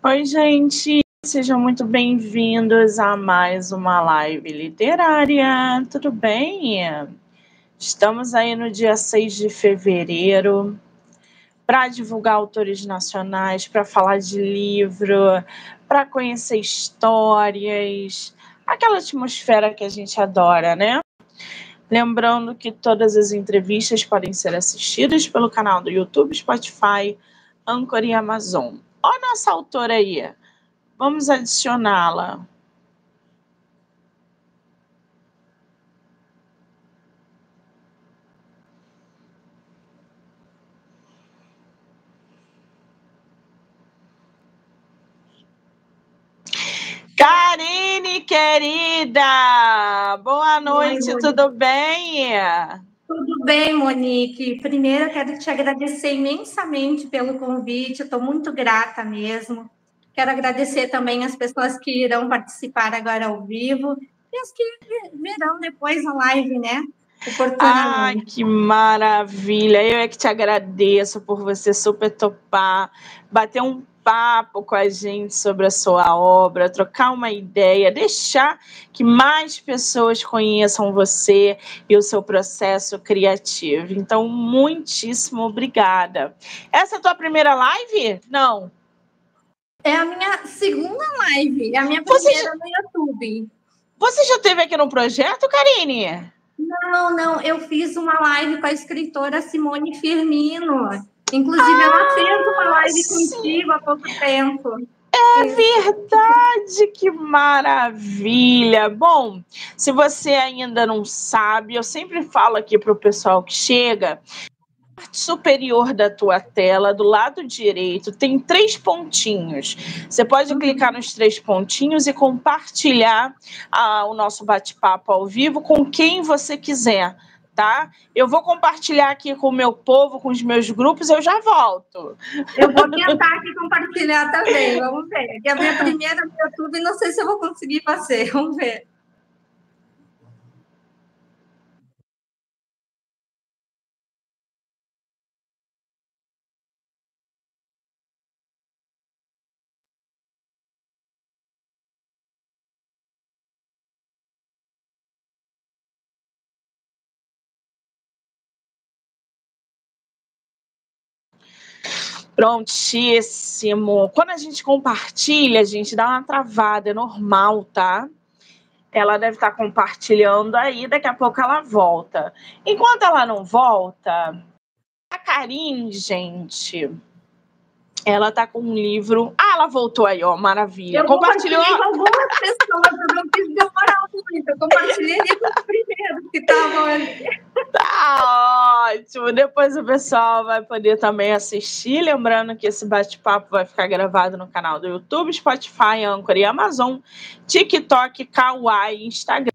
Oi, gente, sejam muito bem-vindos a mais uma live literária. Tudo bem? Estamos aí no dia 6 de fevereiro para divulgar autores nacionais, para falar de livro, para conhecer histórias, aquela atmosfera que a gente adora, né? Lembrando que todas as entrevistas podem ser assistidas pelo canal do YouTube, Spotify, Anchor e Amazon. Olha nossa autora aí. Vamos adicioná-la. Karine, querida! Boa noite, Oi, tudo bem? Tudo bem, Monique. Primeiro, eu quero te agradecer imensamente pelo convite, estou muito grata mesmo. Quero agradecer também as pessoas que irão participar agora ao vivo e as que verão depois a live, né? Ai, que maravilha! Eu é que te agradeço por você super topar, bater um papo com a gente sobre a sua obra, trocar uma ideia, deixar que mais pessoas conheçam você e o seu processo criativo. Então, muitíssimo obrigada. Essa é a tua primeira live? Não. É a minha segunda live, é a minha primeira já... no YouTube. Você já teve aqui no projeto, Karine? Não, não, eu fiz uma live com a escritora Simone Firmino. Inclusive, ah, ela fez uma live sim. contigo há pouco tempo. É verdade, que maravilha! Bom, se você ainda não sabe, eu sempre falo aqui para o pessoal que chega, parte superior da tua tela, do lado direito, tem três pontinhos. Você pode uhum. clicar nos três pontinhos e compartilhar ah, o nosso bate-papo ao vivo com quem você quiser tá? Eu vou compartilhar aqui com o meu povo, com os meus grupos, eu já volto. Eu vou tentar aqui compartilhar também, vamos ver. Que é a minha primeira no YouTube, não sei se eu vou conseguir fazer, vamos ver. Prontíssimo. Quando a gente compartilha, a gente dá uma travada, é normal, tá? Ela deve estar compartilhando aí, daqui a pouco ela volta. Enquanto ela não volta, a Karine, gente, ela tá com um livro. Ah, ela voltou aí, ó, maravilha. Eu Compartilhou. Com algumas pessoas, eu não quis demorar muito. Eu compartilhei com os primeiros que estavam ali. Tá ótimo. Depois o pessoal vai poder também assistir. Lembrando que esse bate-papo vai ficar gravado no canal do YouTube, Spotify, Anchor e Amazon, TikTok, Kawaii, Instagram,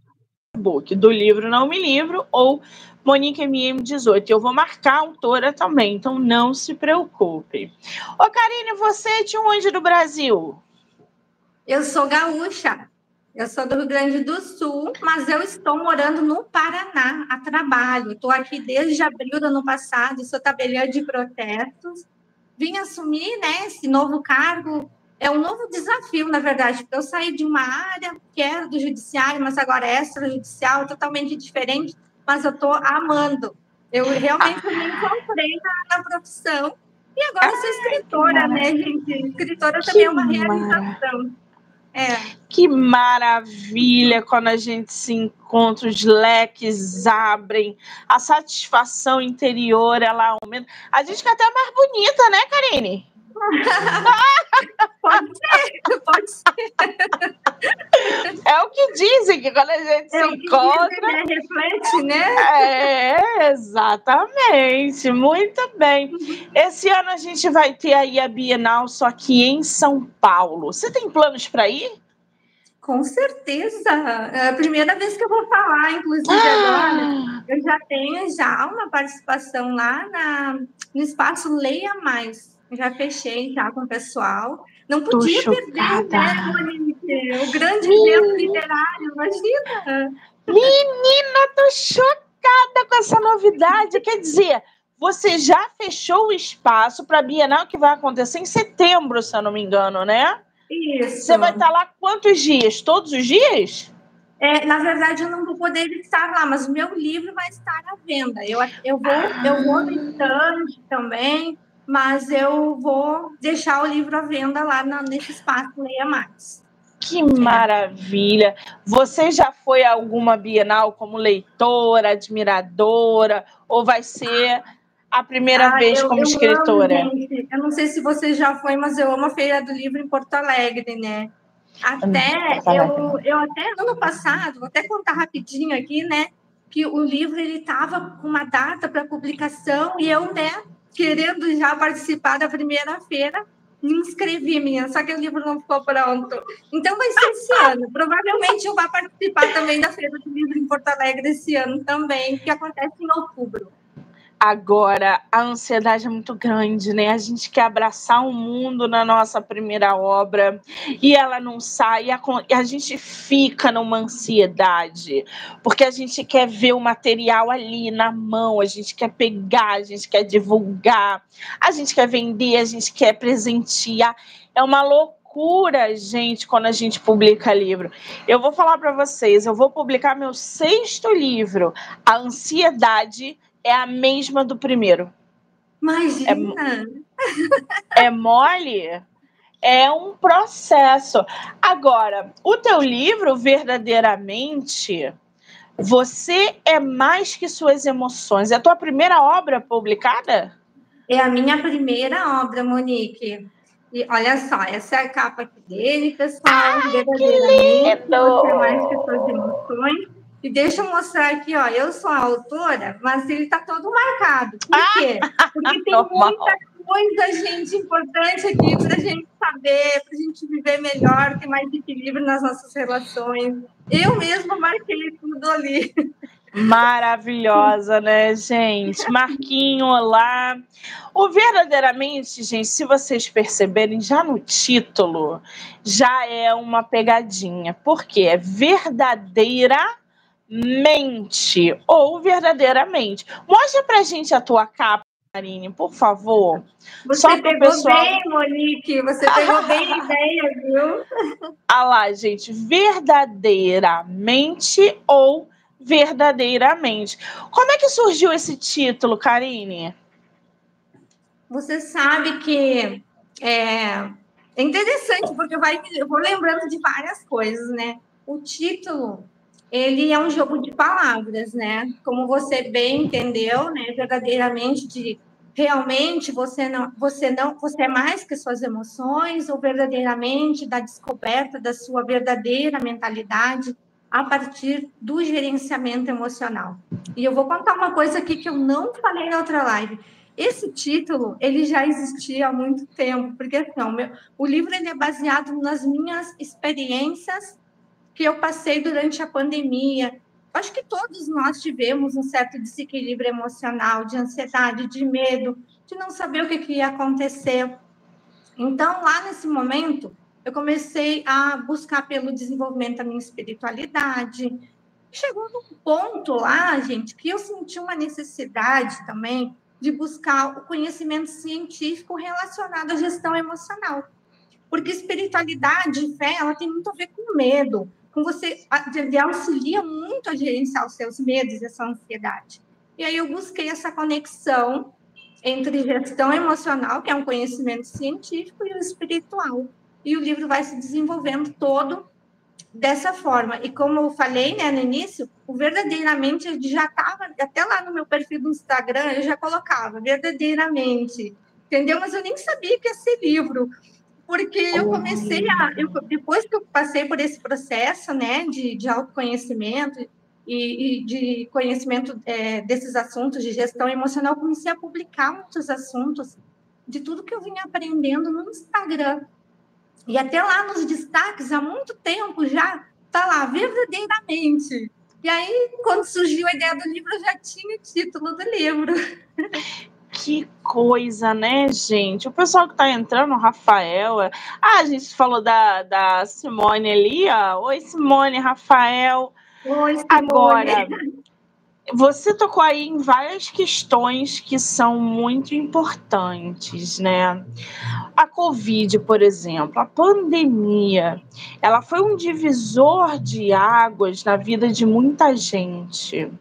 Facebook. Do livro Não Me Livro ou Monique MM18. Eu vou marcar a autora também, então não se preocupe. Ô, Karine, você é de onde do Brasil? Eu sou gaúcha. Eu sou do Rio Grande do Sul, mas eu estou morando no Paraná a trabalho. Estou aqui desde abril do ano passado, sou tabeliã de protestos. Vim assumir né, esse novo cargo. É um novo desafio, na verdade, porque eu saí de uma área que era do judiciário, mas agora é extrajudicial, totalmente diferente mas eu estou amando. Eu realmente me encontrei na, na profissão. E agora sou escritora, né, gente? Escritora também é uma realização. É. Que maravilha quando a gente se encontra, os leques abrem, a satisfação interior ela aumenta. A gente fica até mais bonita, né, Karine? pode ser, pode ser. É o que dizem, que quando a gente é se encontra. Dizem, né? Reflete, né? É, exatamente. Muito bem. Esse ano a gente vai ter aí a Bienal, só que em São Paulo. Você tem planos para ir? Com certeza. É a primeira vez que eu vou falar, inclusive ah! agora. Eu já tenho já uma participação lá na, no espaço Leia Mais já fechei já com o pessoal. Não podia perder, né? O grande evento literário, imagina! Menina, tô chocada com essa novidade. Quer dizer, você já fechou o espaço para a Bienal que vai acontecer em setembro, se eu não me engano, né? Isso. Você vai estar lá quantos dias? Todos os dias? É, na verdade, eu não vou poder estar lá, mas o meu livro vai estar à venda. Eu, eu vou, eu vou no stand também, mas eu vou deixar o livro à venda lá na, nesse espaço Leia Mais. Que maravilha! Você já foi a alguma Bienal como leitora, admiradora, ou vai ser a primeira ah, vez eu, como eu escritora? Amo, eu não sei se você já foi, mas eu amo a Feira do Livro em Porto Alegre, né? Até eu, eu até ano passado, vou até contar rapidinho aqui, né? Que o livro ele estava com uma data para publicação e eu, né, querendo já participar da primeira feira, me inscrevi, minha, só que o livro não ficou pronto. Então vai ser esse ano. Provavelmente eu vou participar também da Feira do Livro em Porto Alegre esse ano também, que acontece em outubro. Agora, a ansiedade é muito grande, né? A gente quer abraçar o mundo na nossa primeira obra e ela não sai, e a, gente fica numa ansiedade, porque a gente quer ver o material ali na mão, a gente quer pegar, a gente quer divulgar, a gente quer vender, a gente quer presentear. É uma loucura gente, quando a gente publica livro. Eu vou falar para vocês, eu vou publicar meu sexto livro, A Ansiedade é a mesma do primeiro. Imagina! É, é mole? É um processo. Agora, o teu livro, verdadeiramente, você é mais que suas emoções. É a tua primeira obra publicada? É a minha primeira obra, Monique. E olha só, essa é a capa aqui dele, pessoal. Ah, verdadeiramente, você é mais que suas emoções. E deixa eu mostrar aqui, ó. Eu sou a autora, mas ele está todo marcado. Por ah! quê? Porque tem muita coisa, gente, importante aqui para a gente saber, para a gente viver melhor, ter mais equilíbrio nas nossas relações. Eu mesma marquei tudo ali. Maravilhosa, né, gente? Marquinho, olá. O verdadeiramente, gente, se vocês perceberem, já no título, já é uma pegadinha. Porque é verdadeira mente ou verdadeiramente. Mostra pra gente a tua capa, Marine, por favor. Você Só pegou pessoal... bem, Monique, você pegou bem a ideia, viu? Ah lá, gente, verdadeiramente ou verdadeiramente. Como é que surgiu esse título, Karine? Você sabe que é, é interessante, porque vai, eu vou lembrando de várias coisas, né? O título ele é um jogo de palavras, né? Como você bem entendeu, né? Verdadeiramente de realmente você não, você não, você é mais que suas emoções ou verdadeiramente da descoberta da sua verdadeira mentalidade a partir do gerenciamento emocional. E eu vou contar uma coisa aqui que eu não falei na outra live. Esse título, ele já existia há muito tempo, porque assim, o, meu, o livro ele é baseado nas minhas experiências que eu passei durante a pandemia. Acho que todos nós tivemos um certo desequilíbrio emocional, de ansiedade, de medo, de não saber o que, que ia acontecer. Então, lá nesse momento, eu comecei a buscar pelo desenvolvimento da minha espiritualidade. Chegou num ponto lá, gente, que eu senti uma necessidade também de buscar o conhecimento científico relacionado à gestão emocional. Porque espiritualidade e fé, ela tem muito a ver com medo, com você, ele auxilia muito a gerenciar os seus medos essa ansiedade. E aí eu busquei essa conexão entre gestão emocional, que é um conhecimento científico, e o espiritual. E o livro vai se desenvolvendo todo dessa forma. E como eu falei né, no início, o verdadeiramente já estava, até lá no meu perfil do Instagram, eu já colocava verdadeiramente, entendeu? Mas eu nem sabia que ser livro porque eu comecei a. Eu, depois que eu passei por esse processo né, de, de autoconhecimento e, e de conhecimento é, desses assuntos de gestão emocional, comecei a publicar muitos assuntos de tudo que eu vinha aprendendo no Instagram. E até lá nos destaques, há muito tempo já, tá lá, verdadeiramente. E aí, quando surgiu a ideia do livro, eu já tinha o título do livro. Que coisa, né, gente? O pessoal que tá entrando, o Rafael. Ah, a gente falou da, da Simone ali, ó. Oi, Simone, Rafael. Oi, Simone. Agora, você tocou aí em várias questões que são muito importantes, né? A Covid, por exemplo, a pandemia, ela foi um divisor de águas na vida de muita gente.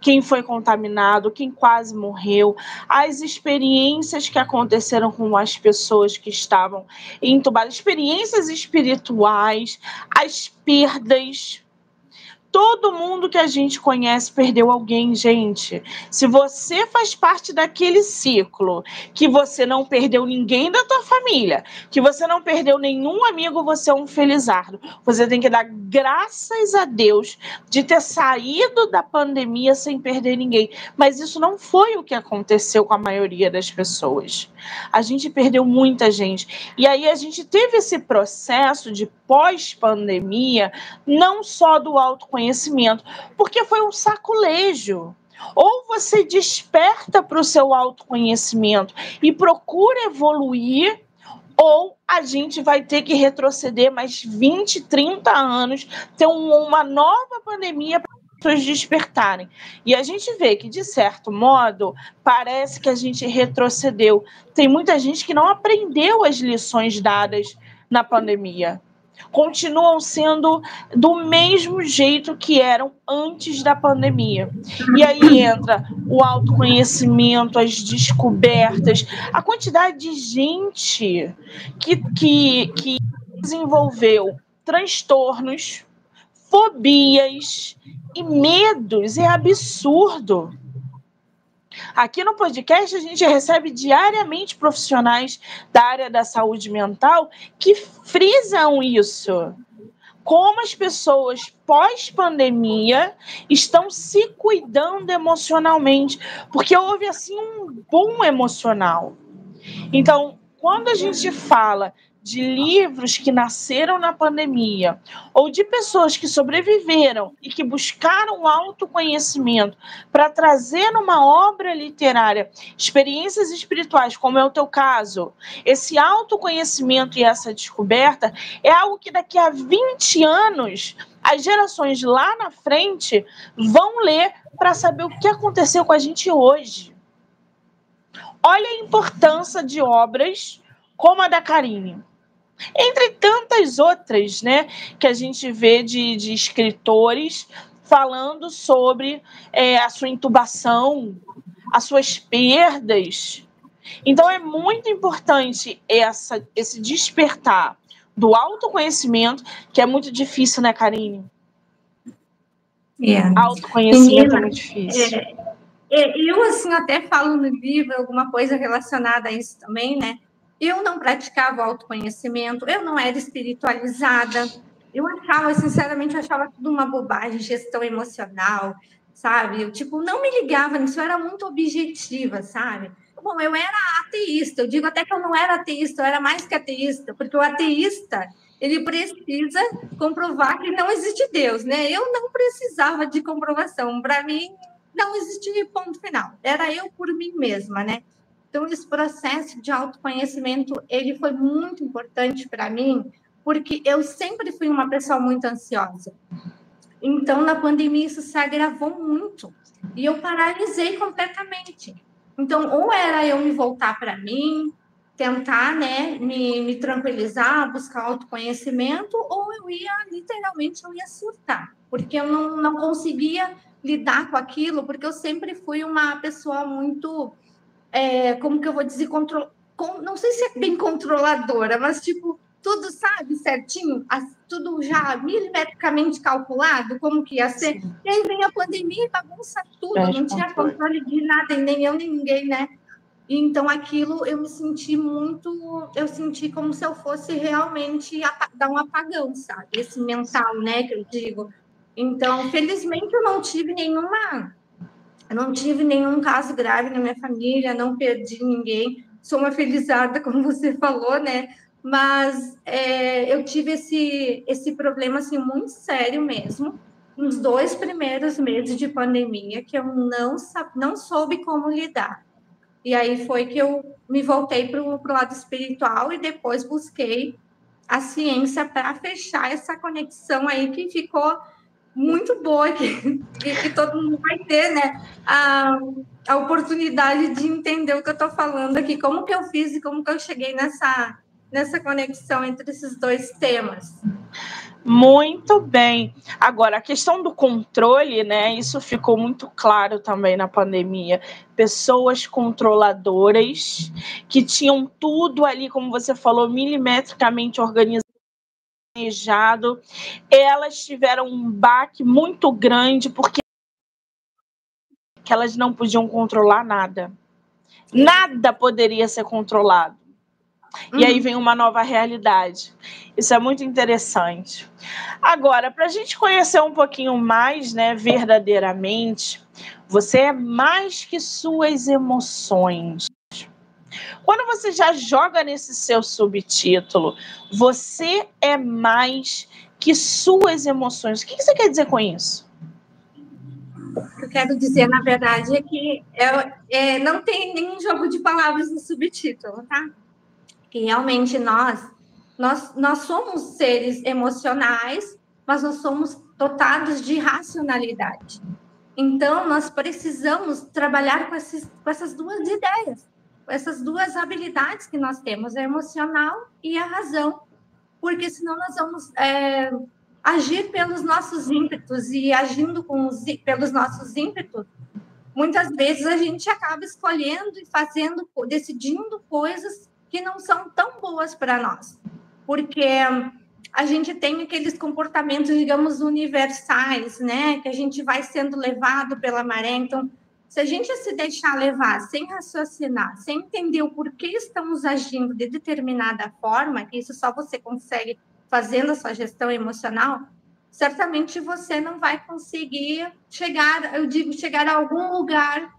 Quem foi contaminado, quem quase morreu, as experiências que aconteceram com as pessoas que estavam entubadas, experiências espirituais, as perdas Todo mundo que a gente conhece perdeu alguém, gente. Se você faz parte daquele ciclo, que você não perdeu ninguém da tua família, que você não perdeu nenhum amigo, você é um felizardo. Você tem que dar graças a Deus de ter saído da pandemia sem perder ninguém. Mas isso não foi o que aconteceu com a maioria das pessoas. A gente perdeu muita gente. E aí a gente teve esse processo de pós-pandemia, não só do autoconhecimento, porque foi um saculejo. Ou você desperta para o seu autoconhecimento e procura evoluir, ou a gente vai ter que retroceder mais 20, 30 anos, ter um, uma nova pandemia para as pessoas despertarem. E a gente vê que, de certo modo, parece que a gente retrocedeu. Tem muita gente que não aprendeu as lições dadas na pandemia continuam sendo do mesmo jeito que eram antes da pandemia. E aí entra o autoconhecimento, as descobertas, a quantidade de gente que, que, que desenvolveu transtornos, fobias e medos. É absurdo. Aqui no podcast a gente recebe diariamente profissionais da área da saúde mental que frisam isso. Como as pessoas pós-pandemia estão se cuidando emocionalmente, porque houve assim um boom emocional. Então, quando a gente fala de livros que nasceram na pandemia, ou de pessoas que sobreviveram e que buscaram autoconhecimento para trazer numa obra literária experiências espirituais, como é o teu caso, esse autoconhecimento e essa descoberta é algo que daqui a 20 anos as gerações lá na frente vão ler para saber o que aconteceu com a gente hoje. Olha a importância de obras como a da Karine entre tantas outras, né, que a gente vê de, de escritores falando sobre é, a sua intubação, as suas perdas. Então é muito importante essa, esse despertar do autoconhecimento, que é muito difícil, né, Karine? É. Autoconhecimento é muito difícil. É, é, eu, assim, até falo no livro alguma coisa relacionada a isso também, né? Eu não praticava autoconhecimento, eu não era espiritualizada. Eu achava, sinceramente, eu achava tudo uma bobagem, gestão emocional, sabe? Eu, tipo, não me ligava nisso, eu era muito objetiva, sabe? Bom, eu era ateísta, eu digo até que eu não era ateísta, eu era mais que ateísta, porque o ateísta, ele precisa comprovar que não existe Deus, né? Eu não precisava de comprovação, para mim não existia ponto final, era eu por mim mesma, né? Então, esse processo de autoconhecimento, ele foi muito importante para mim, porque eu sempre fui uma pessoa muito ansiosa. Então, na pandemia, isso se agravou muito. E eu paralisei completamente. Então, ou era eu me voltar para mim, tentar, né, me, me tranquilizar, buscar autoconhecimento, ou eu ia, literalmente, eu ia surtar. Porque eu não, não conseguia lidar com aquilo, porque eu sempre fui uma pessoa muito é, como que eu vou dizer, control, com, não sei se é bem controladora, mas tipo, tudo sabe certinho, tudo já milimetricamente calculado, como que ia ser. Sim. E aí vem a pandemia e bagunça tudo, é, não tinha controle. controle de nada, nem eu, nem ninguém, né? Então, aquilo eu me senti muito, eu senti como se eu fosse realmente dar um apagão, sabe? Esse mental, né, que eu digo. Então, felizmente, eu não tive nenhuma eu não tive nenhum caso grave na minha família, não perdi ninguém. Sou uma felizarda, como você falou, né? Mas é, eu tive esse, esse problema assim, muito sério mesmo, nos dois primeiros meses de pandemia, que eu não, não soube como lidar. E aí foi que eu me voltei para o lado espiritual e depois busquei a ciência para fechar essa conexão aí que ficou muito boa que, que, todo mundo vai ter, né? A, a oportunidade de entender o que eu estou falando aqui, como que eu fiz e como que eu cheguei nessa, nessa conexão entre esses dois temas. Muito bem. Agora, a questão do controle, né? Isso ficou muito claro também na pandemia. Pessoas controladoras que tinham tudo ali, como você falou, milimetricamente organizado. Elas tiveram um baque muito grande porque que elas não podiam controlar nada. Nada poderia ser controlado. E aí uhum. vem uma nova realidade. Isso é muito interessante. Agora, para a gente conhecer um pouquinho mais, né, verdadeiramente, você é mais que suas emoções. Quando você já joga nesse seu subtítulo, você é mais que suas emoções. O que você quer dizer com isso? O que eu quero dizer, na verdade, é que é, é, não tem nenhum jogo de palavras no subtítulo, tá? que realmente nós, nós, nós somos seres emocionais, mas nós somos dotados de racionalidade. Então, nós precisamos trabalhar com, esses, com essas duas ideias, essas duas habilidades que nós temos, a emocional e a razão, porque senão nós vamos é, agir pelos nossos ímpetos e agindo com os, pelos nossos ímpetos, muitas vezes a gente acaba escolhendo e fazendo, decidindo coisas que não são tão boas para nós, porque a gente tem aqueles comportamentos, digamos, universais, né? Que a gente vai sendo levado pela maré. Então, se a gente se deixar levar sem raciocinar, sem entender o porquê estamos agindo de determinada forma, isso só você consegue fazendo a sua gestão emocional, certamente você não vai conseguir chegar, eu digo, chegar a algum lugar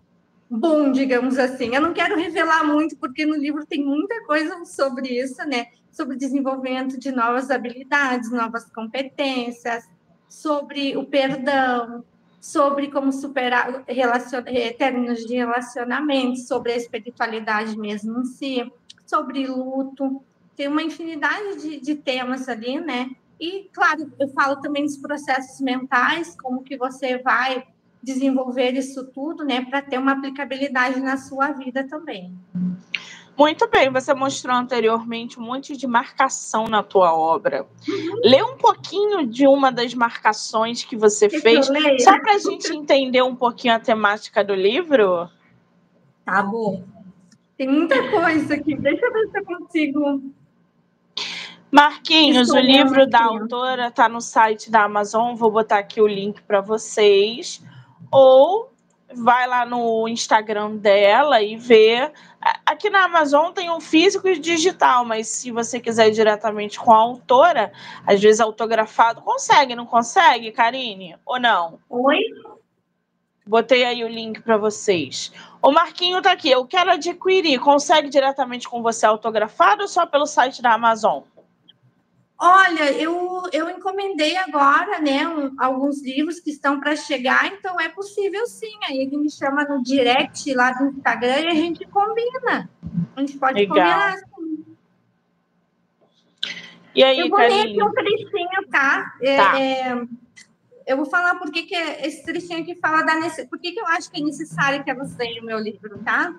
bom, digamos assim. Eu não quero revelar muito, porque no livro tem muita coisa sobre isso, né? Sobre desenvolvimento de novas habilidades, novas competências, sobre o perdão, sobre como superar relacion... Eh, términos de relacionamento, sobre a espiritualidade mesmo em si, sobre luto. Tem uma infinidade de, de temas ali, né? E, claro, eu falo também dos processos mentais, como que você vai desenvolver isso tudo, né, para ter uma aplicabilidade na sua vida também. Muito bem, você mostrou anteriormente um monte de marcação na tua obra. Uhum. Lê um pouquinho de uma das marcações que você que fez, só para a gente entender um pouquinho a temática do livro. Tá bom. Tem muita coisa aqui. Deixa eu ver se eu consigo. Marquinhos, o livro da autora está no site da Amazon. Vou botar aqui o link para vocês ou vai lá no Instagram dela e vê. Aqui na Amazon tem um físico e digital, mas se você quiser ir diretamente com a autora, às vezes autografado, consegue, não consegue, Karine? Ou não? Oi? Botei aí o link para vocês. O Marquinho tá aqui. Eu quero adquirir. Consegue diretamente com você autografado ou só pelo site da Amazon? Olha, eu, eu encomendei agora, né, um, alguns livros que estão para chegar, então é possível sim. Aí ele me chama no direct lá do Instagram e a gente combina. A gente pode Legal. combinar sim. E aí, eu vou ler aqui um trechinho, tá? É, tá. É, eu vou falar por que, que esse trechinho aqui fala da necessidade. Por que, que eu acho que é necessário que elas leiam o meu livro, tá?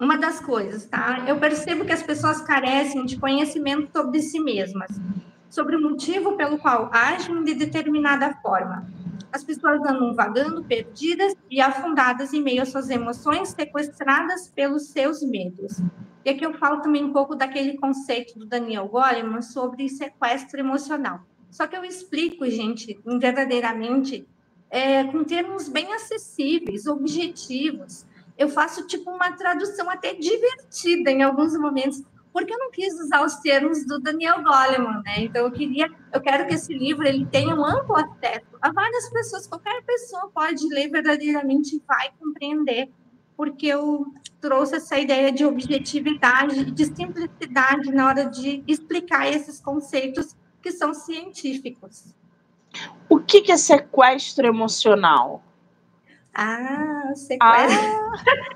Uma das coisas, tá? Eu percebo que as pessoas carecem de conhecimento sobre si mesmas, sobre o motivo pelo qual agem de determinada forma. As pessoas andam vagando, perdidas e afundadas em meio às suas emoções, sequestradas pelos seus medos. E aqui eu falo também um pouco daquele conceito do Daniel Goleman sobre sequestro emocional. Só que eu explico, gente, verdadeiramente, é, com termos bem acessíveis, objetivos, eu faço tipo uma tradução até divertida em alguns momentos, porque eu não quis usar os termos do Daniel Goleman, né? Então eu queria, eu quero que esse livro ele tenha um amplo acesso a várias pessoas, qualquer pessoa pode ler verdadeiramente e vai compreender, porque eu trouxe essa ideia de objetividade, de simplicidade na hora de explicar esses conceitos que são científicos. O que é sequestro emocional? Ah, sequestro.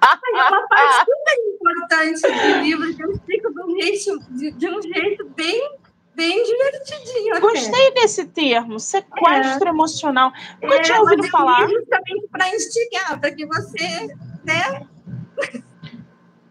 Ah. é uma parte super importante do livro que eu explico de um jeito, de, de um jeito bem, bem divertidinho. Gostei até. desse termo, sequestro é. emocional. Nunca é, tinha ouvido falar. Justamente para instigar, para que você, né?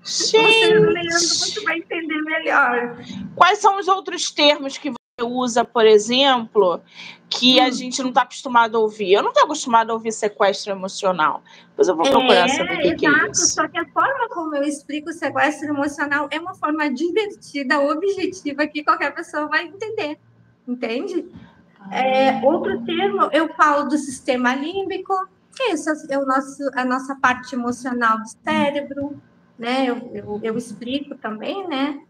Gente. Você você vai entender melhor. Quais são os outros termos que você usa, por exemplo, que hum. a gente não está acostumado a ouvir? Eu não estou acostumado a ouvir sequestro emocional. Depois eu vou procurar é, saber o que, que é isso. Só que a forma como eu explico o sequestro emocional é uma forma divertida, objetiva, que qualquer pessoa vai entender. Entende? É, ah. outro termo, eu falo do sistema límbico, que é, isso, é o nosso, a nossa parte emocional do cérebro né? Eu, eu, eu explico também, né?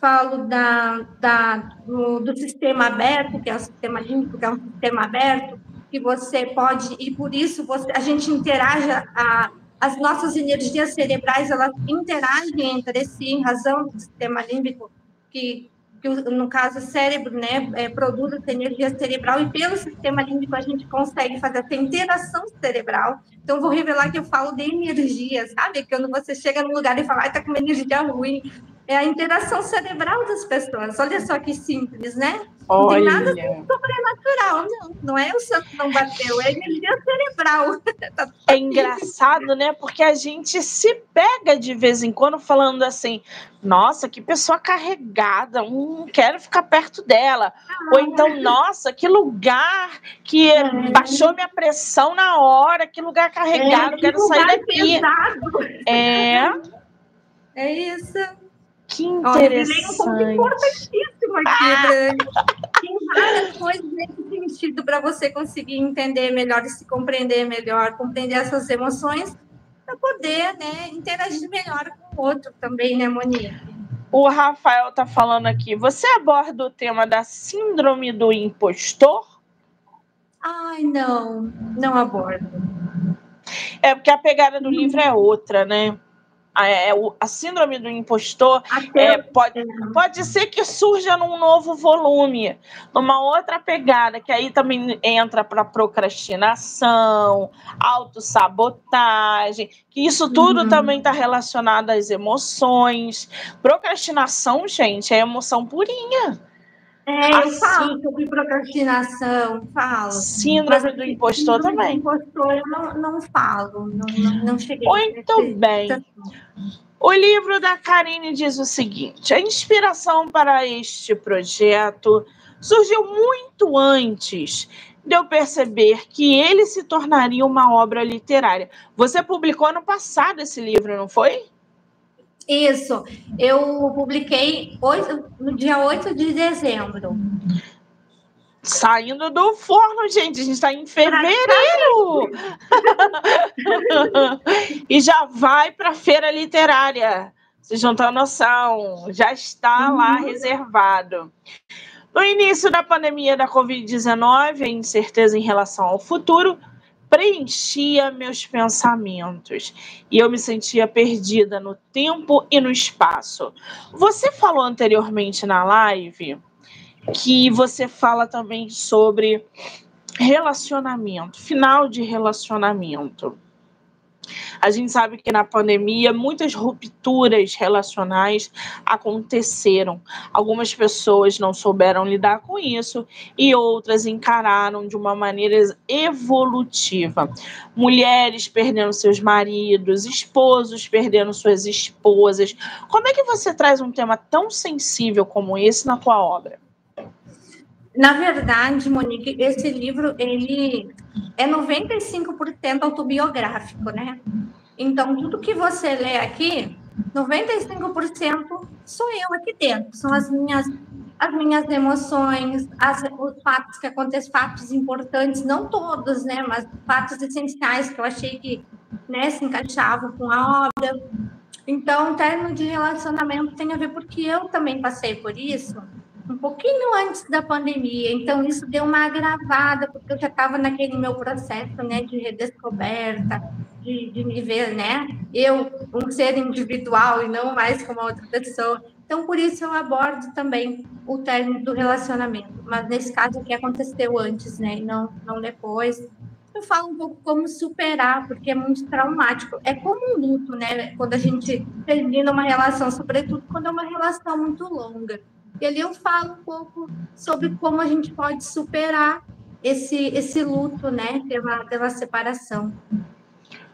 Falo da, da, do, do, sistema aberto, que é o sistema límbico, que é um sistema aberto, que você pode, e por isso você, a gente interage, a, as nossas energias cerebrais, elas interagem entre si em razão do sistema límbico, que que no caso o cérebro, né, é, produz essa energia cerebral e pelo sistema límbico a gente consegue fazer essa interação cerebral. Então vou revelar que eu falo de energia, sabe? Quando você chega num lugar e fala, ai, tá com uma energia ruim, é a interação cerebral das pessoas. Olha só que simples, né? Não tem nada sobrenatural, não. Não é o santo não bateu, é energia cerebral. Tá é engraçado, né? Porque a gente se pega de vez em quando falando assim: nossa, que pessoa carregada, hum, quero ficar perto dela. Ah, Ou então, nossa, que lugar que é. baixou minha pressão na hora, que lugar carregado, é, que quero sair daqui. Pesado. É. É isso. Que interessante. Olha, um ponto importantíssimo aqui. Ah. Tem várias coisas nesse sentido para você conseguir entender melhor e se compreender melhor, compreender essas emoções, para poder né, interagir melhor com o outro também, né, Monique? O Rafael está falando aqui. Você aborda o tema da síndrome do impostor? Ai, não, não abordo. É porque a pegada do livro é outra, né? A, é, a síndrome do impostor é, pode, pode ser que surja num novo volume, numa outra pegada, que aí também entra para procrastinação, autossabotagem, que isso tudo uhum. também está relacionado às emoções. Procrastinação, gente, é emoção purinha. É, eu assim, falo sobre procrastinação, falo. Síndrome do impostor também. Do impostor eu não, não falo, não, não, não cheguei. Muito bem. O livro da Karine diz o seguinte: a inspiração para este projeto surgiu muito antes de eu perceber que ele se tornaria uma obra literária. Você publicou ano passado esse livro, não foi? Isso, eu publiquei hoje, no dia 8 de dezembro. Saindo do forno, gente, a gente está em fevereiro! e já vai para a feira literária. Vocês não têm noção, já está uhum. lá reservado. No início da pandemia da Covid-19, a incerteza em relação ao futuro preenchia meus pensamentos e eu me sentia perdida no tempo e no espaço. Você falou anteriormente na live que você fala também sobre relacionamento, final de relacionamento. A gente sabe que na pandemia muitas rupturas relacionais aconteceram. Algumas pessoas não souberam lidar com isso e outras encararam de uma maneira evolutiva. Mulheres perdendo seus maridos, esposos perdendo suas esposas. Como é que você traz um tema tão sensível como esse na tua obra? Na verdade, Monique, esse livro ele é 95% autobiográfico, né? Então, tudo que você lê aqui, 95% sou eu aqui dentro, são as minhas as minhas emoções, as, os fatos que acontecem, fatos importantes, não todos, né, mas fatos essenciais que eu achei que né, se encaixavam com a obra. Então, o término de relacionamento tem a ver porque eu também passei por isso um pouquinho antes da pandemia, então isso deu uma agravada, porque eu já estava naquele meu processo, né, de redescoberta, de, de me ver, né, eu, um ser individual e não mais como outra pessoa. Então, por isso eu abordo também o término do relacionamento, mas nesse caso o que aconteceu antes, né, e não, não depois. Eu falo um pouco como superar, porque é muito traumático. É como um luto, né? Quando a gente termina uma relação, sobretudo quando é uma relação muito longa E ali eu falo um pouco sobre como a gente pode superar esse, esse luto, né, pela, pela separação.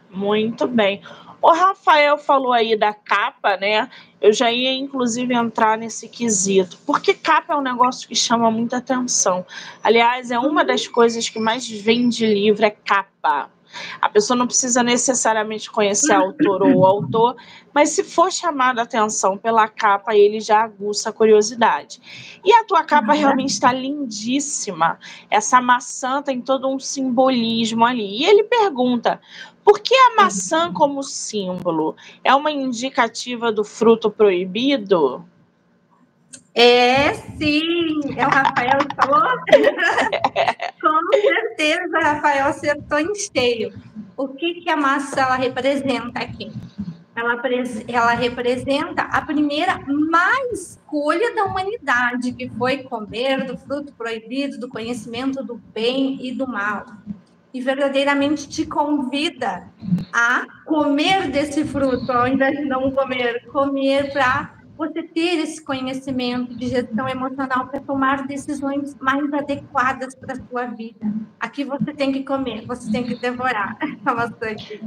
Muito bem. O Rafael falou aí da capa, né? Eu já ia, inclusive, entrar nesse quesito. Porque capa é um negócio que chama muita atenção. Aliás, é uma das coisas que mais vende livro, é capa. A pessoa não precisa necessariamente conhecer a autora ou o autor, mas se for chamada a atenção pela capa, ele já aguça a curiosidade. E a tua capa uhum. realmente está lindíssima. Essa maçã tem todo um simbolismo ali. E ele pergunta: por que a maçã como símbolo? É uma indicativa do fruto proibido? É, sim, é o Rafael que falou? Com certeza, Rafael acertou em cheio. O que, que a maçã ela representa aqui? Ela, ela representa a primeira má escolha da humanidade, que foi comer do fruto proibido, do conhecimento do bem e do mal. E verdadeiramente te convida a comer desse fruto, ao invés de não comer, comer para você ter esse conhecimento de gestão emocional para tomar decisões mais adequadas para a sua vida. Aqui você tem que comer, você tem que devorar bastante.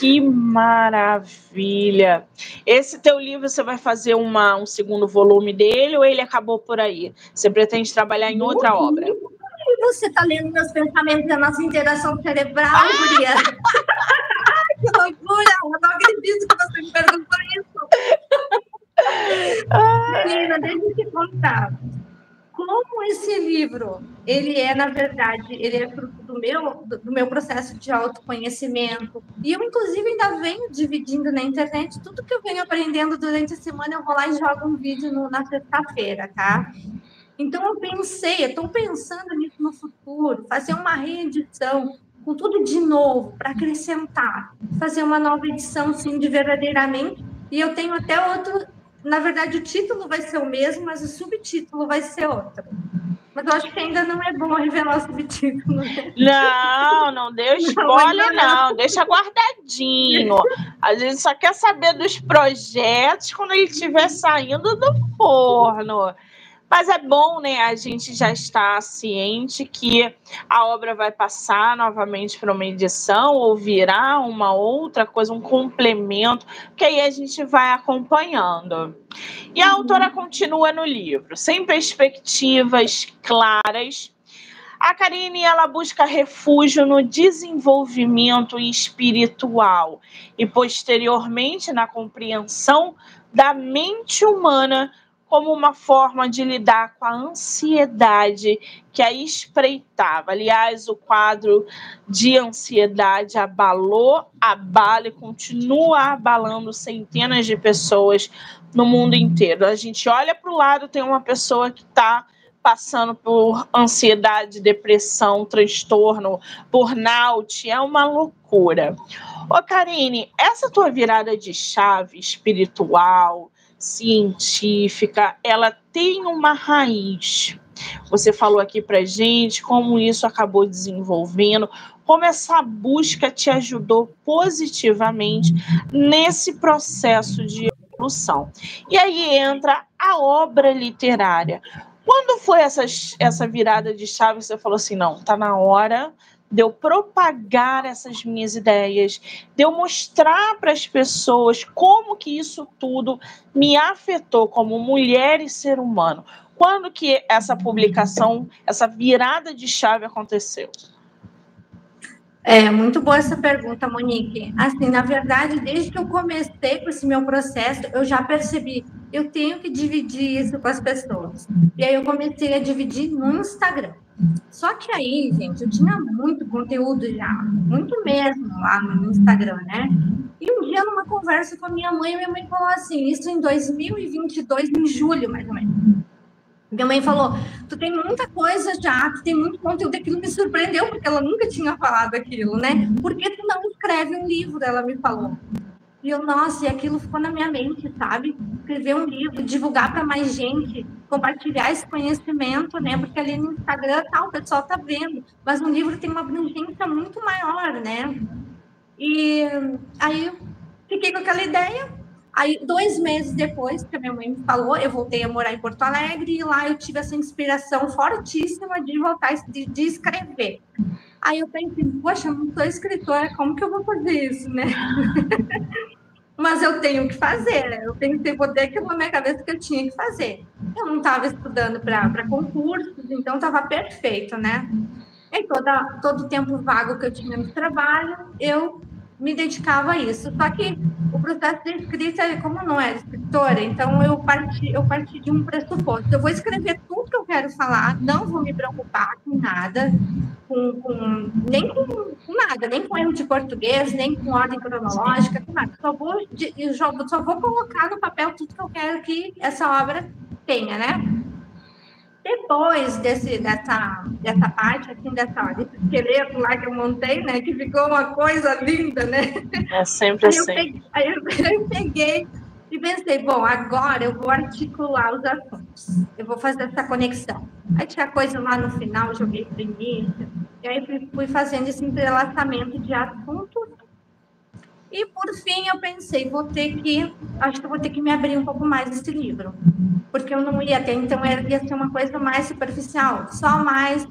Que maravilha! Esse teu livro você vai fazer uma, um segundo volume dele ou ele acabou por aí? Você pretende trabalhar em outra uhum. obra? Você está lendo meus pensamentos, a nossa interação cerebral, ah! Guria. que loucura! Eu não acredito que você me perguntou isso. Menina, deixa eu te contar. Como esse livro, ele é, na verdade, ele é fruto do meu, do meu processo de autoconhecimento. E eu, inclusive, ainda venho dividindo na internet tudo que eu venho aprendendo durante a semana, eu vou lá e jogo um vídeo no, na sexta-feira, tá? Então, eu pensei, estou pensando nisso no futuro, fazer uma reedição com tudo de novo, para acrescentar, fazer uma nova edição, sim, de verdadeiramente. E eu tenho até outro, na verdade, o título vai ser o mesmo, mas o subtítulo vai ser outro. Mas eu acho que ainda não é bom revelar o subtítulo. Né? Não, não deu spoiler, não. não. Deixa guardadinho. A gente só quer saber dos projetos quando ele estiver saindo do forno. Mas é bom, né? A gente já está ciente que a obra vai passar novamente para uma edição ou virar uma outra coisa, um complemento, que aí a gente vai acompanhando. E a autora continua no livro, sem perspectivas claras. A Karine ela busca refúgio no desenvolvimento espiritual e posteriormente na compreensão da mente humana como uma forma de lidar com a ansiedade que a espreitava. Aliás, o quadro de ansiedade abalou, abala e continua abalando centenas de pessoas no mundo inteiro. A gente olha para o lado, tem uma pessoa que está passando por ansiedade, depressão, transtorno, burnout, é uma loucura. Ô Karine, essa tua virada de chave espiritual, científica, ela tem uma raiz. Você falou aqui para gente como isso acabou desenvolvendo, como essa busca te ajudou positivamente nesse processo de evolução. E aí entra a obra literária. Quando foi essa, essa virada de chave? Você falou assim: não, tá na hora de eu propagar essas minhas ideias, de eu mostrar para as pessoas como que isso tudo me afetou como mulher e ser humano. Quando que essa publicação, essa virada de chave aconteceu? É muito boa essa pergunta, Monique. Assim, na verdade, desde que eu comecei com esse meu processo, eu já percebi, eu tenho que dividir isso com as pessoas. E aí eu comecei a dividir no Instagram. Só que aí, gente, eu tinha muito conteúdo já, muito mesmo lá no Instagram, né? E um dia, numa conversa com a minha mãe, minha mãe falou assim, isso em 2022, em julho, mais ou menos. Minha mãe falou: Tu tem muita coisa já, tu tem muito conteúdo. Aquilo me surpreendeu, porque ela nunca tinha falado aquilo, né? Por que tu não escreve um livro? Ela me falou. E eu, nossa, e aquilo ficou na minha mente, sabe? Escrever um livro, divulgar para mais gente, compartilhar esse conhecimento, né? Porque ali no Instagram tá, o pessoal tá vendo, mas um livro tem uma abrangência muito maior, né? E aí fiquei com aquela ideia, Aí, dois meses depois que a minha mãe me falou, eu voltei a morar em Porto Alegre e lá eu tive essa inspiração fortíssima de voltar de, de escrever. Aí eu pensei, poxa, eu não sou escritora, como que eu vou fazer isso, né? Mas eu tenho que fazer, né? eu pensei, botei aquilo na minha cabeça que eu tinha que fazer. Eu não estava estudando para concursos, então estava perfeito, né? E toda, todo o tempo vago que eu tinha no trabalho, eu me dedicava a isso. Só que o processo de escrita, como não era escritora, então eu parti, eu parti de um pressuposto. Eu vou escrever tudo que eu quero falar, não vou me preocupar com nada, com, com nem com, com, nada, nem com erro de português, nem com ordem cronológica, com nada. Só vou, só vou colocar no papel tudo que eu quero que essa obra tenha, né? Depois desse, dessa, dessa parte, assim, dessa, desse esqueleto lá que eu montei, né? Que ficou uma coisa linda, né? É sempre aí assim. Eu peguei, aí eu, peguei e pensei, bom, agora eu vou articular os assuntos. Eu vou fazer essa conexão. Aí tinha coisa lá no final, joguei para início. E aí fui, fui fazendo esse entrelaçamento de assuntos e por fim eu pensei, vou ter que, acho que vou ter que me abrir um pouco mais desse livro, porque eu não ia ter, então ia ser uma coisa mais superficial, só mais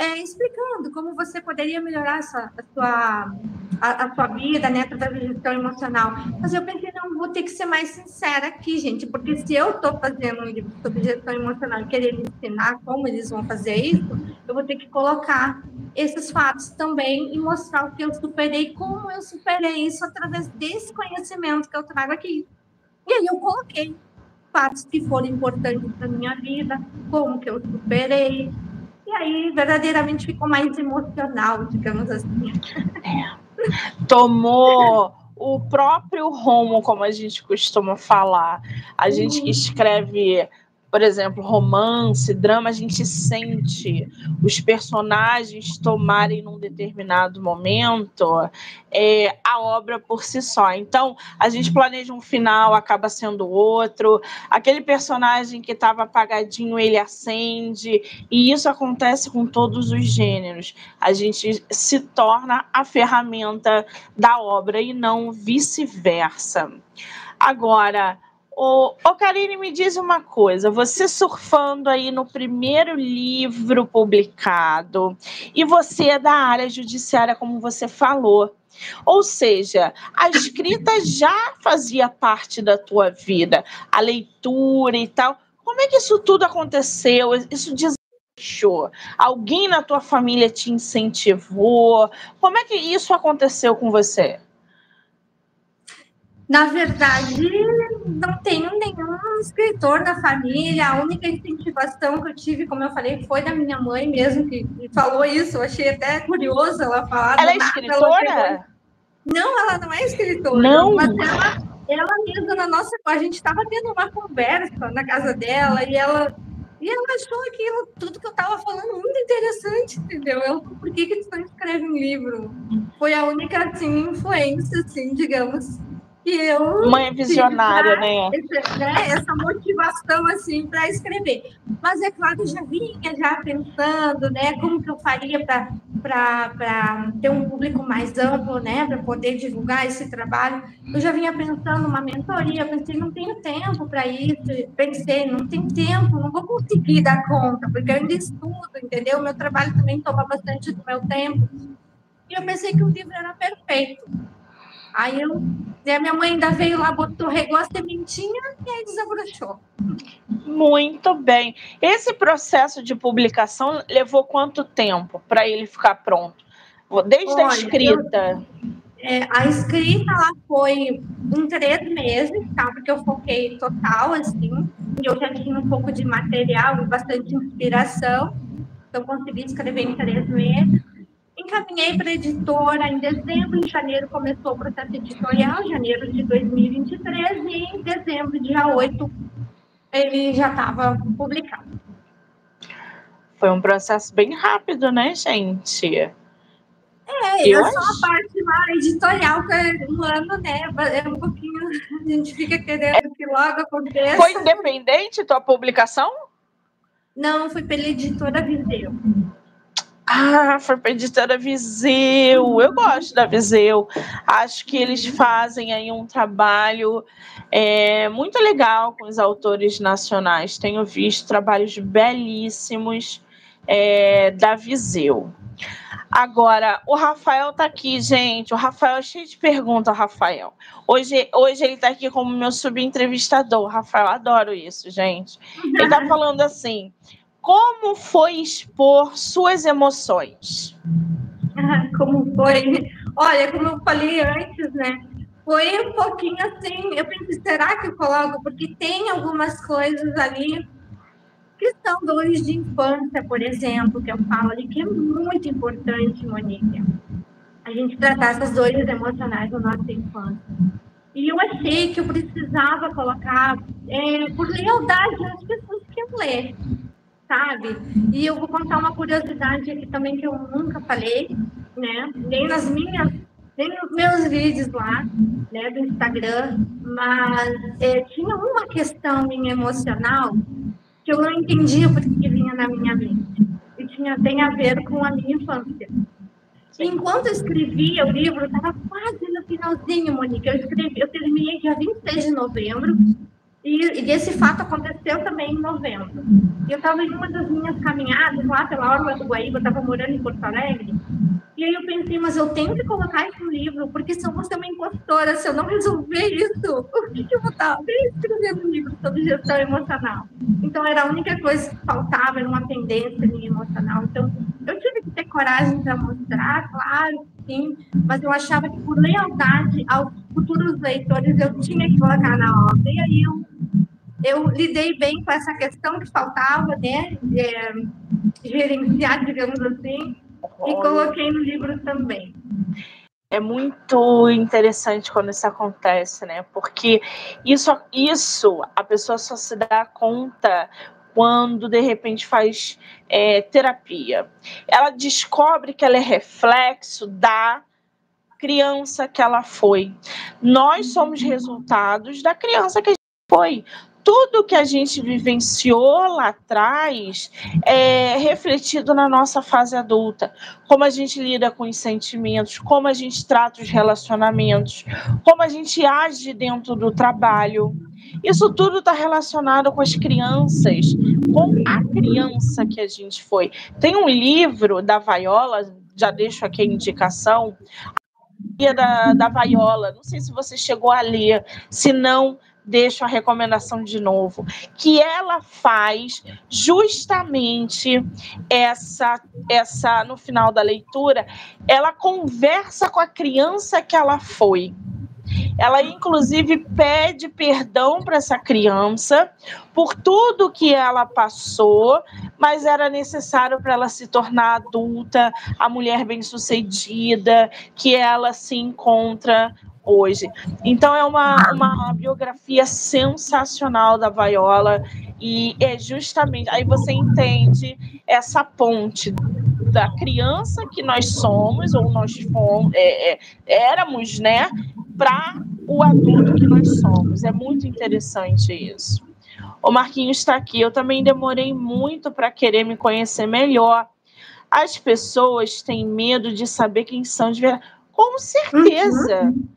é, explicando como você poderia melhorar a sua, a a, sua vida, né, através da gestão emocional. Mas eu pensei, não, vou ter que ser mais sincera aqui, gente, porque se eu estou fazendo um livro sobre gestão emocional e querer ensinar como eles vão fazer isso, eu vou ter que colocar esses fatos também e mostrar o que eu superei, como eu superei isso através desse conhecimento que eu trago aqui. E aí eu coloquei fatos que foram importantes para minha vida, como que eu superei, e aí, verdadeiramente, ficou mais emocional, digamos assim. É. Tomou o próprio rumo, como a gente costuma falar. A gente que escreve por exemplo, romance, drama, a gente sente os personagens tomarem num determinado momento é, a obra por si só. Então, a gente planeja um final, acaba sendo outro. Aquele personagem que estava apagadinho, ele acende. E isso acontece com todos os gêneros. A gente se torna a ferramenta da obra e não vice-versa. Agora, Ô, ô Karine, me diz uma coisa. Você surfando aí no primeiro livro publicado, e você é da área judiciária, como você falou. Ou seja, a escrita já fazia parte da tua vida, a leitura e tal. Como é que isso tudo aconteceu? Isso desdeixou? Alguém na tua família te incentivou? Como é que isso aconteceu com você? Na verdade, não tenho nenhum escritor na família. A única incentivação que eu tive, como eu falei, foi da minha mãe mesmo, que falou isso. Eu achei até curioso ela falar. Ela é escritora? Ela não, ela não é escritora. Não. Mas ela, ela mesma, na nossa. A gente estava tendo uma conversa na casa dela e ela. E ela achou aquilo, tudo que eu estava falando, muito interessante, entendeu? Eu, por que, que tu não escreve um livro? Foi a única, assim, influência, assim, digamos, que eu mãe visionária, pra, né? Essa, né? Essa motivação assim para escrever. Mas é claro, eu já vinha já pensando, né, como que eu faria para ter um público mais amplo, né, para poder divulgar esse trabalho. Eu já vinha pensando uma mentoria, pensei, não tenho tempo para isso, pensei, não tenho tempo, não vou conseguir dar conta, porque eu ainda estudo, entendeu? Meu trabalho também toma bastante do meu tempo. E eu pensei que o livro era perfeito Aí eu, e a minha mãe ainda veio lá, botou, regou a sementinha e aí desabrochou. Muito bem. Esse processo de publicação levou quanto tempo para ele ficar pronto? Desde Olha, a escrita? Eu, é, a escrita ela foi em três meses, tá? Porque eu foquei total, assim. Eu já tinha um pouco de material e bastante inspiração. Então, consegui escrever em três meses. Encaminhei para a editora em dezembro, em janeiro começou o processo editorial, janeiro de 2023, e em dezembro, dia 8, ele já estava publicado. Foi um processo bem rápido, né, gente? É, eu é só a parte lá editorial, que é um ano, né? É um pouquinho, a gente fica querendo é. que logo aconteça. Foi independente tua publicação? Não, foi pela editora Viseu. Ah, foi para a editora Viseu. Eu gosto da Viseu. Acho que eles fazem aí um trabalho é, muito legal com os autores nacionais. Tenho visto trabalhos belíssimos é, da Viseu. Agora, o Rafael tá aqui, gente. O Rafael é cheio de perguntas, Rafael. Hoje, hoje ele tá aqui como meu subentrevistador. Rafael, adoro isso, gente. Ele tá falando assim: como foi expor suas emoções? como foi? Olha, como eu falei antes, né? Foi um pouquinho assim. Eu pensei, será que eu coloco? Porque tem algumas coisas ali que são dores de infância, por exemplo, que eu falo ali, que é muito importante, Monique. A gente tratar essas dores emocionais da nossa infância. E eu achei que eu precisava colocar, é, por lealdade às pessoas que eu leio, sabe? E eu vou contar uma curiosidade aqui também que eu nunca falei, né? Nem nas minhas, nem nos meus vídeos lá, né, do Instagram, mas é, tinha uma questão minha emocional que eu não entendia por que vinha na minha mente. E tinha, tem a ver com a minha infância. Enquanto eu escrevia o livro, estava quase no finalzinho, Monique. Eu escrevi, eu terminei dia 26 de novembro, e, e esse fato aconteceu também em novembro. Eu estava em uma das minhas caminhadas lá pela Orla do Guaíba, estava morando em Porto Alegre, e aí eu pensei, mas eu tenho que colocar isso no livro, porque se eu vou ser uma impostora, se eu não resolver isso, o que, que eu vou estar escrevendo um livro sobre gestão emocional? Então era a única coisa que faltava, era uma tendência minha emocional. Então eu tive que ter coragem para mostrar, claro, sim, mas eu achava que por lealdade aos futuros leitores eu tinha que colocar na obra. E aí eu, eu lidei bem com essa questão que faltava, né? É, gerenciar, digamos assim, e coloquei no livro também. É muito interessante quando isso acontece, né? Porque isso, isso a pessoa só se dá conta quando de repente faz é, terapia. Ela descobre que ela é reflexo da criança que ela foi. Nós somos resultados da criança que a gente foi tudo que a gente vivenciou lá atrás é refletido na nossa fase adulta. Como a gente lida com os sentimentos, como a gente trata os relacionamentos, como a gente age dentro do trabalho. Isso tudo está relacionado com as crianças, com a criança que a gente foi. Tem um livro da Vaiola, já deixo aqui a indicação, da, da Vaiola. Não sei se você chegou a ler, se não deixo a recomendação de novo, que ela faz justamente essa essa no final da leitura, ela conversa com a criança que ela foi. Ela, inclusive, pede perdão para essa criança por tudo que ela passou, mas era necessário para ela se tornar adulta, a mulher bem-sucedida, que ela se encontra hoje. Então é uma, uma biografia sensacional da Viola e é justamente aí você entende essa ponte da criança que nós somos ou nós fomos, é, é, éramos, né, para o adulto que nós somos. É muito interessante isso. O Marquinhos está aqui. Eu também demorei muito para querer me conhecer melhor. As pessoas têm medo de saber quem são de verdade. Com certeza. Uhum.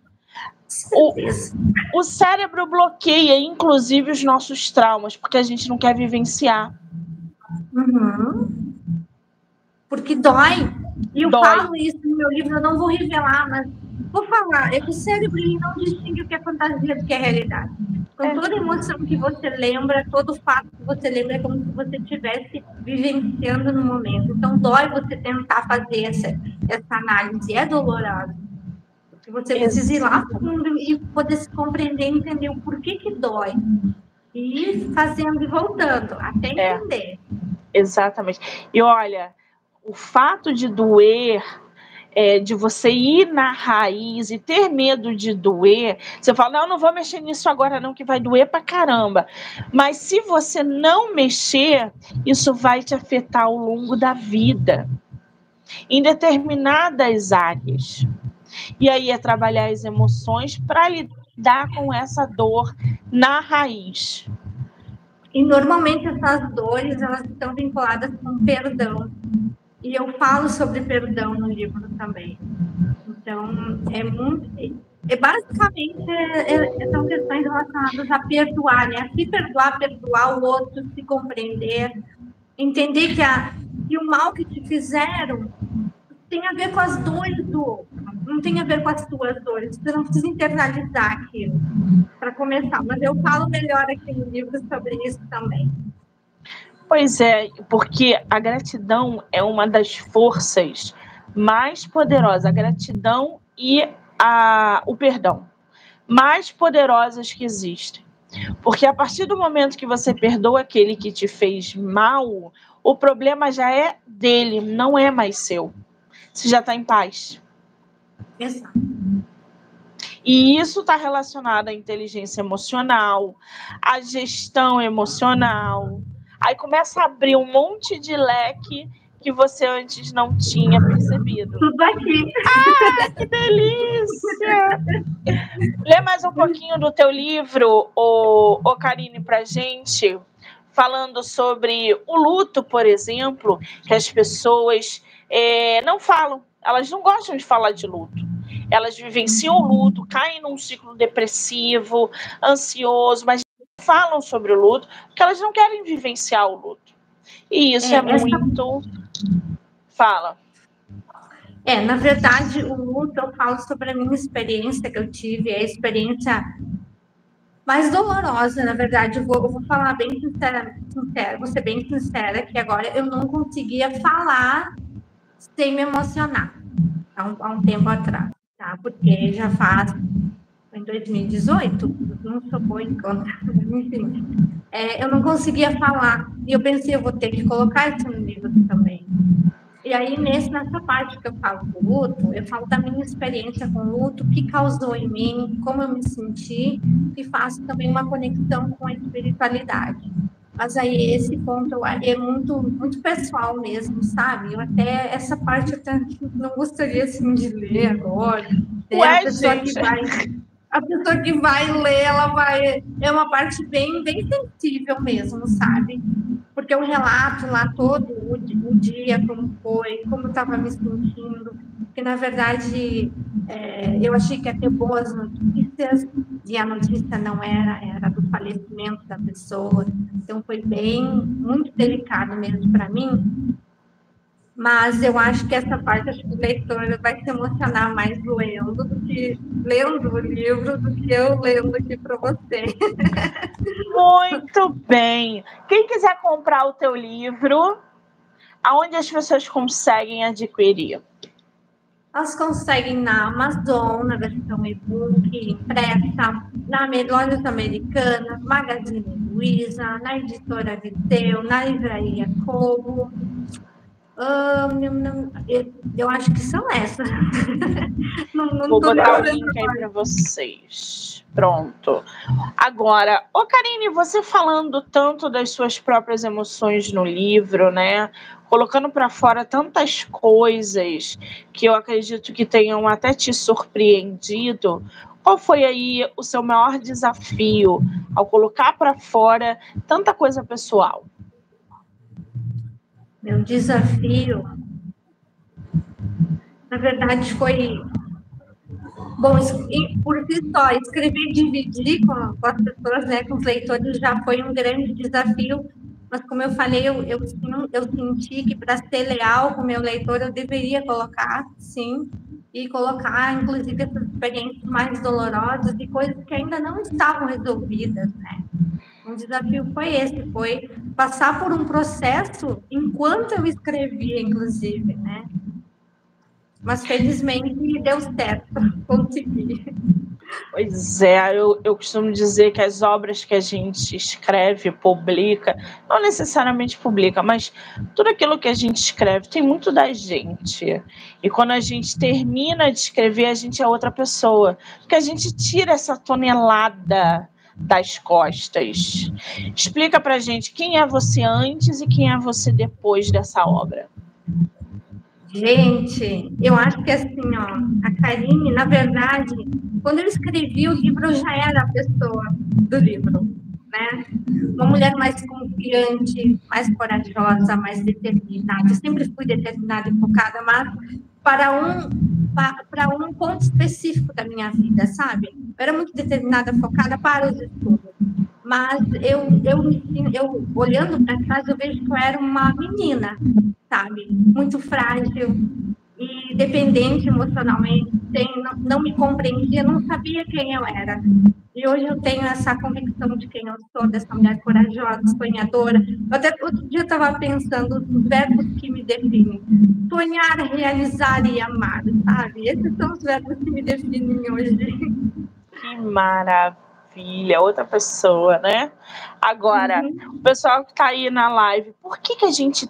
O, o cérebro bloqueia, inclusive, os nossos traumas, porque a gente não quer vivenciar. Uhum. Porque dói. E eu dói. falo isso no meu livro, eu não vou revelar, mas vou falar. É que o cérebro não distingue o que é fantasia do que é realidade. Com é. toda emoção que você lembra, todo fato que você lembra, é como se você estivesse vivenciando no momento. Então, dói você tentar fazer essa, essa análise. É doloroso. Que você precisa ir lá fundo e poder se compreender, entender o porquê que dói. E ir fazendo e voltando, até é. entender. É, exatamente. E olha, o fato de doer é, de você ir na raiz e ter medo de doer, você fala, não, não vou mexer nisso agora não, que vai doer pra caramba. Mas se você não mexer, isso vai te afetar ao longo da vida, em determinadas áreas. E aí é trabalhar as emoções para lidar com essa dor na raiz. E normalmente essas dores elas estão vinculadas com perdão. E eu falo sobre perdão no livro também. Então, é muito. É, basicamente, é, é, são questões relacionadas a perdoar, né? A se perdoar, perdoar o outro, se compreender, entender que, a, que o mal que te fizeram tem a ver com as dores do outro, não tem a ver com as tuas dores. Você não precisa internalizar aquilo para começar, mas eu falo melhor aqui no livro sobre isso também. Pois é, porque a gratidão é uma das forças mais poderosas, a gratidão e a, o perdão, mais poderosas que existem. Porque a partir do momento que você perdoa aquele que te fez mal, o problema já é dele, não é mais seu você já está em paz. Exato. E isso está relacionado à inteligência emocional, à gestão emocional. Aí começa a abrir um monte de leque que você antes não tinha percebido. Tudo aqui. Ah, que delícia! Lê mais um pouquinho do teu livro, o, o Karine, pra gente, falando sobre o luto, por exemplo, que as pessoas é, não falam, elas não gostam de falar de luto. Elas vivenciam o luto, caem num ciclo depressivo, ansioso, mas não falam sobre o luto porque elas não querem vivenciar o luto. E isso é, é muito. Fala. É, na verdade, o luto eu falo sobre a minha experiência que eu tive, a experiência mais dolorosa, na verdade, eu vou, eu vou falar bem sincera, sincera, vou ser bem sincera, que agora eu não conseguia falar sem me emocionar, há um, há um tempo atrás, tá? Porque já faz, em 2018, não sou boa em conta, enfim, é, eu não conseguia falar, e eu pensei, eu vou ter que colocar isso no livro também. E aí, nesse, nessa parte que eu falo do luto, eu falo da minha experiência com o luto, o que causou em mim, como eu me senti, e faço também uma conexão com a espiritualidade. Mas aí esse ponto é muito, muito pessoal mesmo, sabe? Eu até essa parte eu até não gostaria assim de ler agora. É, Ué, a pessoa gente. que vai a pessoa que vai ler, ela vai é uma parte bem bem sensível mesmo, sabe? Porque o relato lá todo o, o dia como foi, como estava me sentindo, que na verdade é, eu achei que ia ter boas notícias e a notícia não era, era do falecimento da pessoa. Então foi bem, muito delicado mesmo para mim. Mas eu acho que essa parte, acho que o leitor vai se emocionar mais lendo do que lendo o livro do que eu lendo aqui para você. Muito bem. Quem quiser comprar o teu livro, aonde as pessoas conseguem adquirir? Elas conseguem na Amazon, na versão e-book, impressa, na lojas americanas, Magazine Luiza, na editora Viteu, na livraria Como. Eu, eu, acho que são essas. não, não Vou botar o link aí para vocês. Pronto. Agora, ô Karine, você falando tanto das suas próprias emoções no livro, né? colocando para fora tantas coisas que eu acredito que tenham até te surpreendido. Qual foi aí o seu maior desafio ao colocar para fora tanta coisa pessoal? Meu desafio, na verdade, foi Bom, por si só, escrever e dividir com, as pessoas, né, com os leitores, já foi um grande desafio, mas como eu falei, eu, eu, eu senti que para ser leal com o meu leitor, eu deveria colocar, sim, e colocar, inclusive, essas experiências mais dolorosas e coisas que ainda não estavam resolvidas, né? Um desafio foi esse, foi passar por um processo enquanto eu escrevia, inclusive, né? Mas felizmente deu certo, consegui. Pois é, eu, eu costumo dizer que as obras que a gente escreve, publica, não necessariamente publica, mas tudo aquilo que a gente escreve tem muito da gente. E quando a gente termina de escrever, a gente é outra pessoa. Porque a gente tira essa tonelada das costas. Explica pra gente quem é você antes e quem é você depois dessa obra. Gente, eu acho que assim, ó, a Karine, na verdade, quando eu escrevi o livro, eu já era a pessoa do livro, né? uma mulher mais confiante, mais corajosa, mais determinada. Eu sempre fui determinada e focada, mas para um para um ponto específico da minha vida, sabe? Eu era muito determinada, focada para os estudos. Mas eu, eu, eu olhando para trás, eu vejo que eu era uma menina, sabe? Muito frágil, e dependente emocionalmente, sem, não, não, me compreendia, não sabia quem eu era. E hoje eu tenho essa convicção de quem eu sou, dessa mulher corajosa, sonhadora. Eu até outro dia estava pensando os verbos que me definem: sonhar, realizar e amar, sabe? Esses são os verbos que me definem hoje. Que maravilha! Outra pessoa, né? Agora, uhum. o pessoal que está aí na live, por que, que a gente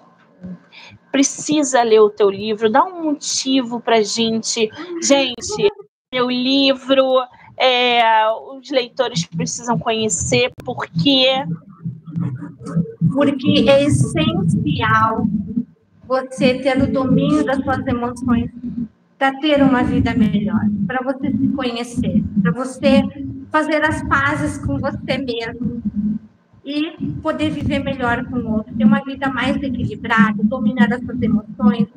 precisa ler o teu livro, dá um motivo para gente. Gente, meu livro, é, os leitores precisam conhecer, porque porque é essencial você ter o domínio das suas emoções para ter uma vida melhor, para você se conhecer, para você fazer as pazes com você mesmo, e poder viver melhor com o outro, ter uma vida mais equilibrada, dominar as suas emoções,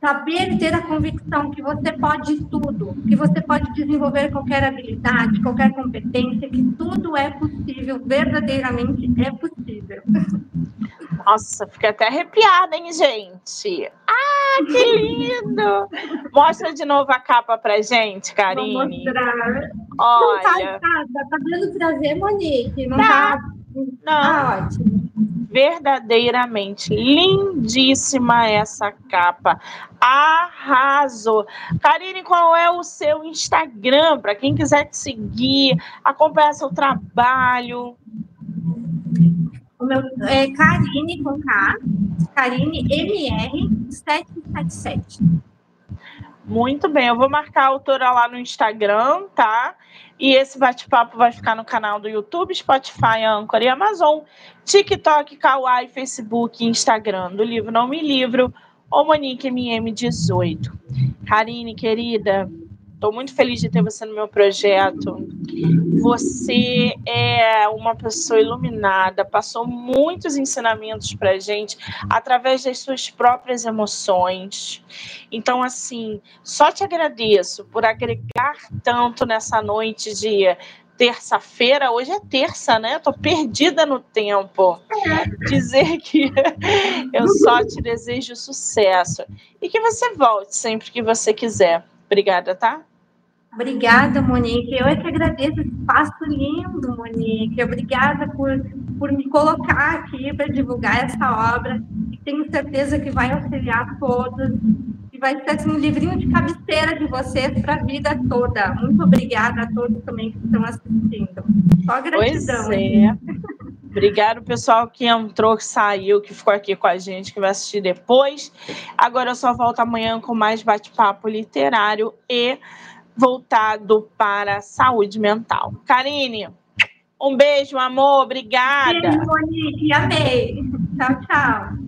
saber ter a convicção que você pode tudo, que você pode desenvolver qualquer habilidade, qualquer competência, que tudo é possível, verdadeiramente é possível. Nossa, fiquei até arrepiada, hein, gente? Ah, que lindo! Mostra de novo a capa pra gente, Karine. Vou mostrar. Olha. Não tá, tá, tá dando prazer, Monique? Não tá. tá não. Ah, ótimo. Verdadeiramente lindíssima essa capa. Arrasou. Karine, qual é o seu Instagram? Para quem quiser te seguir, acompanhar seu trabalho. O meu é Karine com K, Karine MR 777. Muito bem, eu vou marcar a autora lá no Instagram, tá? E esse bate-papo vai ficar no canal do YouTube, Spotify, Anchor e Amazon, TikTok, Kawaii, Facebook e Instagram do livro Não Me Livro, ou Monique MM18. Karine, querida, Estou muito feliz de ter você no meu projeto. Você é uma pessoa iluminada, passou muitos ensinamentos para gente através das suas próprias emoções. Então, assim, só te agradeço por agregar tanto nessa noite de terça-feira, hoje é terça, né? Tô perdida no tempo. Dizer que eu só te desejo sucesso e que você volte sempre que você quiser. Obrigada, tá? Obrigada, Monique. Eu é que agradeço esse espaço lindo, Monique. Obrigada por, por me colocar aqui para divulgar essa obra. Tenho certeza que vai auxiliar todos vai ser assim, um livrinho de cabeceira de vocês para a vida toda. Muito obrigada a todos também que estão assistindo. Só gratidão. Pois é. Obrigado, pessoal que entrou, que saiu, que ficou aqui com a gente, que vai assistir depois. Agora eu só volto amanhã com mais bate-papo literário e voltado para a saúde mental. Karine, um beijo, amor, obrigada. Beijo, Monique, amei. Tchau, tchau.